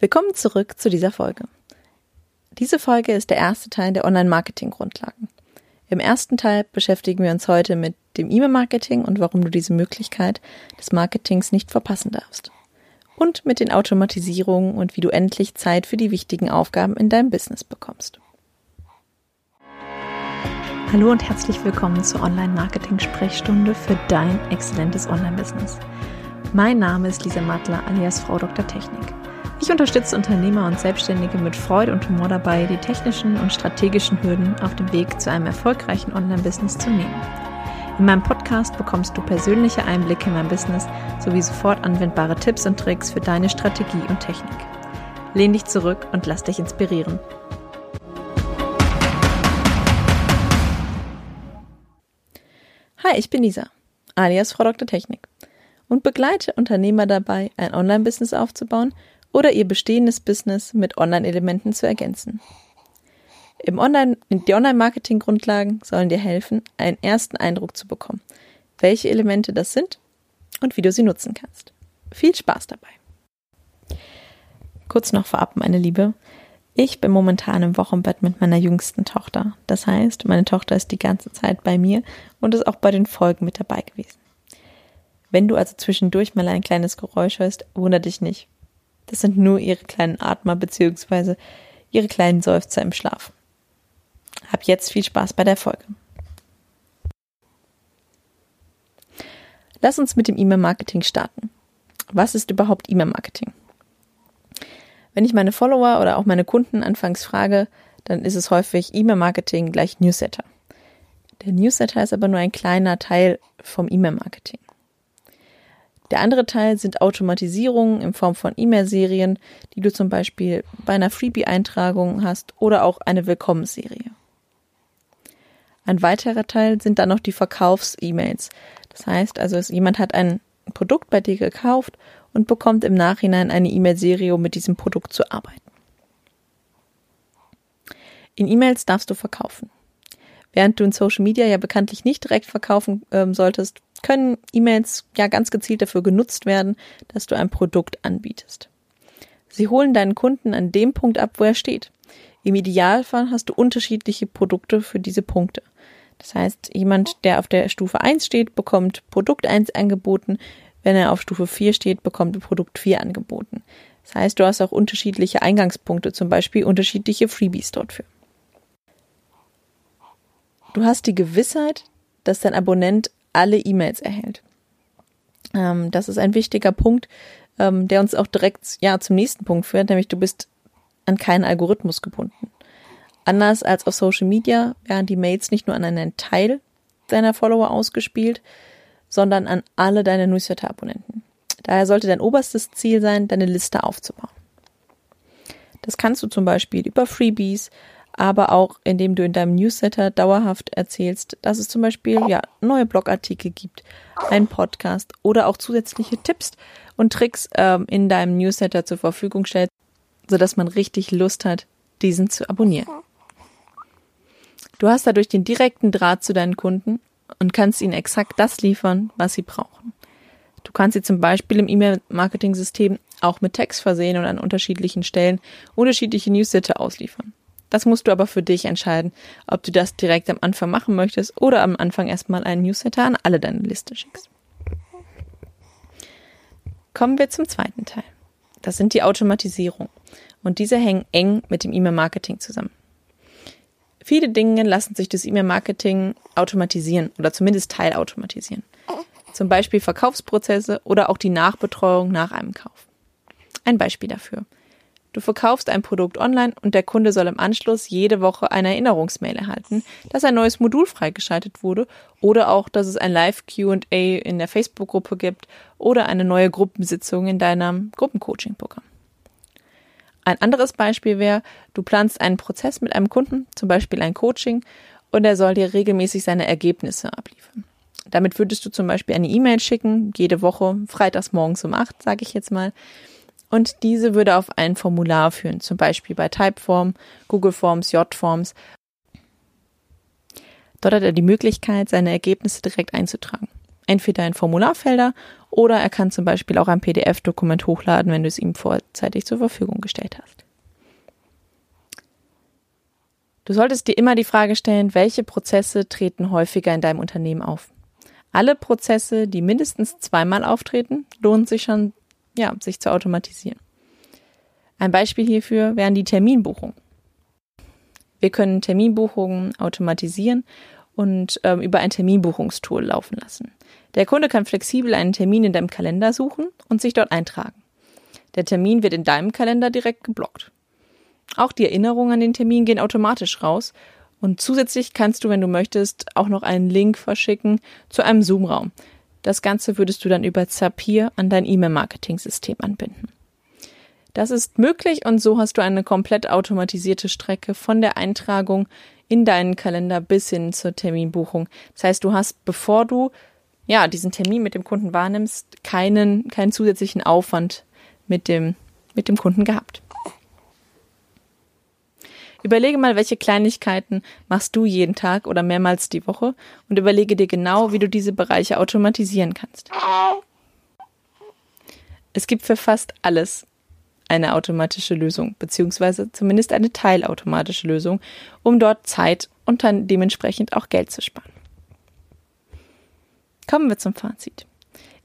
Willkommen zurück zu dieser Folge. Diese Folge ist der erste Teil der Online-Marketing-Grundlagen. Im ersten Teil beschäftigen wir uns heute mit dem E-Mail-Marketing und warum du diese Möglichkeit des Marketings nicht verpassen darfst. Und mit den Automatisierungen und wie du endlich Zeit für die wichtigen Aufgaben in deinem Business bekommst. Hallo und herzlich willkommen zur Online-Marketing-Sprechstunde für dein exzellentes Online-Business. Mein Name ist Lisa Mattler alias Frau Dr. Technik. Ich unterstütze Unternehmer und Selbstständige mit Freude und Humor dabei, die technischen und strategischen Hürden auf dem Weg zu einem erfolgreichen Online-Business zu nehmen. In meinem Podcast bekommst du persönliche Einblicke in mein Business sowie sofort anwendbare Tipps und Tricks für deine Strategie und Technik. Lehn dich zurück und lass dich inspirieren. Hi, ich bin Lisa, alias Frau Dr. Technik und begleite Unternehmer dabei, ein Online-Business aufzubauen oder ihr bestehendes Business mit Online-Elementen zu ergänzen. Im Online, die Online-Marketing-Grundlagen sollen dir helfen, einen ersten Eindruck zu bekommen, welche Elemente das sind und wie du sie nutzen kannst. Viel Spaß dabei! Kurz noch vorab, meine Liebe. Ich bin momentan im Wochenbett mit meiner jüngsten Tochter. Das heißt, meine Tochter ist die ganze Zeit bei mir und ist auch bei den Folgen mit dabei gewesen. Wenn du also zwischendurch mal ein kleines Geräusch hörst, wundere dich nicht. Das sind nur ihre kleinen Atmer bzw. ihre kleinen Seufzer im Schlaf. Hab jetzt viel Spaß bei der Folge. Lass uns mit dem E-Mail-Marketing starten. Was ist überhaupt E-Mail-Marketing? Wenn ich meine Follower oder auch meine Kunden anfangs frage, dann ist es häufig E-Mail-Marketing gleich Newsletter. Der Newsletter ist aber nur ein kleiner Teil vom E-Mail-Marketing. Der andere Teil sind Automatisierungen in Form von E-Mail-Serien, die du zum Beispiel bei einer Freebie-Eintragung hast oder auch eine Willkommensserie. Ein weiterer Teil sind dann noch die Verkaufs-E-Mails. Das heißt also, jemand hat ein Produkt bei dir gekauft und bekommt im Nachhinein eine E-Mail-Serie, um mit diesem Produkt zu arbeiten. In E-Mails darfst du verkaufen. Während du in Social Media ja bekanntlich nicht direkt verkaufen ähm, solltest, können E-Mails ja ganz gezielt dafür genutzt werden, dass du ein Produkt anbietest. Sie holen deinen Kunden an dem Punkt ab, wo er steht. Im Idealfall hast du unterschiedliche Produkte für diese Punkte. Das heißt, jemand, der auf der Stufe 1 steht, bekommt Produkt 1 angeboten. Wenn er auf Stufe 4 steht, bekommt er Produkt 4 angeboten. Das heißt, du hast auch unterschiedliche Eingangspunkte, zum Beispiel unterschiedliche Freebies dort für. Du hast die Gewissheit, dass dein Abonnent alle E-Mails erhält. Ähm, das ist ein wichtiger Punkt, ähm, der uns auch direkt ja zum nächsten Punkt führt, nämlich du bist an keinen Algorithmus gebunden. Anders als auf Social Media werden die Mails nicht nur an einen Teil deiner Follower ausgespielt, sondern an alle deine Newsletter-Abonnenten. Daher sollte dein oberstes Ziel sein, deine Liste aufzubauen. Das kannst du zum Beispiel über Freebies, aber auch indem du in deinem Newsletter dauerhaft erzählst, dass es zum Beispiel ja neue Blogartikel gibt, einen Podcast oder auch zusätzliche Tipps und Tricks ähm, in deinem Newsletter zur Verfügung stellst, sodass man richtig Lust hat, diesen zu abonnieren. Du hast dadurch den direkten Draht zu deinen Kunden und kannst ihnen exakt das liefern, was sie brauchen. Du kannst sie zum Beispiel im E-Mail-Marketing-System auch mit Text versehen und an unterschiedlichen Stellen unterschiedliche Newsletter ausliefern. Das musst du aber für dich entscheiden, ob du das direkt am Anfang machen möchtest oder am Anfang erstmal einen Newsletter an alle deine Liste schickst. Kommen wir zum zweiten Teil. Das sind die Automatisierung. Und diese hängen eng mit dem E-Mail-Marketing zusammen. Viele Dinge lassen sich durch E-Mail-Marketing automatisieren oder zumindest teilautomatisieren. Zum Beispiel Verkaufsprozesse oder auch die Nachbetreuung nach einem Kauf. Ein Beispiel dafür. Du verkaufst ein Produkt online und der Kunde soll im Anschluss jede Woche eine Erinnerungsmail erhalten, dass ein neues Modul freigeschaltet wurde oder auch, dass es ein Live-QA in der Facebook-Gruppe gibt oder eine neue Gruppensitzung in deinem Gruppencoaching-Programm. Ein anderes Beispiel wäre, du planst einen Prozess mit einem Kunden, zum Beispiel ein Coaching, und er soll dir regelmäßig seine Ergebnisse abliefern. Damit würdest du zum Beispiel eine E-Mail schicken, jede Woche, freitags morgens um acht, sage ich jetzt mal, und diese würde auf ein Formular führen, zum Beispiel bei Typeform, Google Forms, J-Forms. Dort hat er die Möglichkeit, seine Ergebnisse direkt einzutragen. Entweder in Formularfelder oder er kann zum Beispiel auch ein PDF-Dokument hochladen, wenn du es ihm vorzeitig zur Verfügung gestellt hast. Du solltest dir immer die Frage stellen, welche Prozesse treten häufiger in deinem Unternehmen auf. Alle Prozesse, die mindestens zweimal auftreten, lohnt sich schon, ja, sich zu automatisieren. Ein Beispiel hierfür wären die Terminbuchungen. Wir können Terminbuchungen automatisieren und ähm, über ein Terminbuchungstool laufen lassen. Der Kunde kann flexibel einen Termin in deinem Kalender suchen und sich dort eintragen. Der Termin wird in deinem Kalender direkt geblockt. Auch die Erinnerungen an den Termin gehen automatisch raus und zusätzlich kannst du, wenn du möchtest, auch noch einen Link verschicken zu einem Zoom-Raum. Das Ganze würdest du dann über Zapier an dein E-Mail-Marketing-System anbinden. Das ist möglich und so hast du eine komplett automatisierte Strecke von der Eintragung in deinen Kalender bis hin zur Terminbuchung. Das heißt, du hast, bevor du ja diesen Termin mit dem Kunden wahrnimmst, keinen keinen zusätzlichen Aufwand mit dem mit dem Kunden gehabt. Überlege mal, welche Kleinigkeiten machst du jeden Tag oder mehrmals die Woche und überlege dir genau, wie du diese Bereiche automatisieren kannst. Es gibt für fast alles eine automatische Lösung, beziehungsweise zumindest eine teilautomatische Lösung, um dort Zeit und dann dementsprechend auch Geld zu sparen. Kommen wir zum Fazit.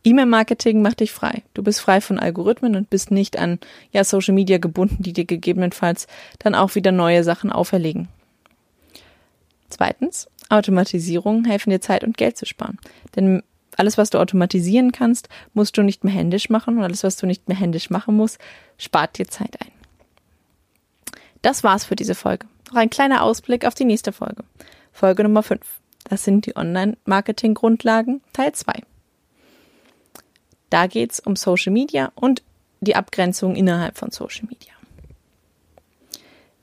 E-Mail-Marketing macht dich frei. Du bist frei von Algorithmen und bist nicht an ja, Social Media gebunden, die dir gegebenenfalls dann auch wieder neue Sachen auferlegen. Zweitens, Automatisierungen helfen dir Zeit und Geld zu sparen. Denn alles, was du automatisieren kannst, musst du nicht mehr händisch machen und alles, was du nicht mehr händisch machen musst, spart dir Zeit ein. Das war's für diese Folge. Noch ein kleiner Ausblick auf die nächste Folge. Folge Nummer 5. Das sind die Online-Marketing-Grundlagen Teil 2. Da geht's um Social Media und die Abgrenzung innerhalb von Social Media.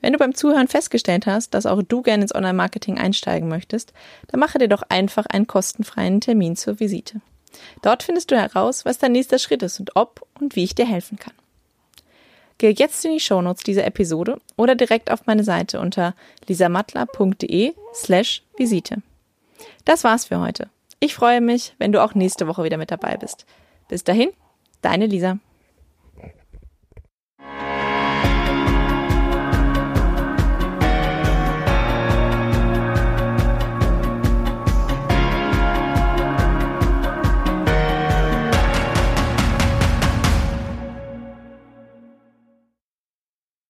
Wenn du beim Zuhören festgestellt hast, dass auch du gerne ins Online-Marketing einsteigen möchtest, dann mache dir doch einfach einen kostenfreien Termin zur Visite. Dort findest du heraus, was dein nächster Schritt ist und ob und wie ich dir helfen kann. Gehe jetzt in die Shownotes dieser Episode oder direkt auf meine Seite unter lisamattler.de slash Visite. Das war's für heute. Ich freue mich, wenn du auch nächste Woche wieder mit dabei bist. Bis dahin, deine Lisa.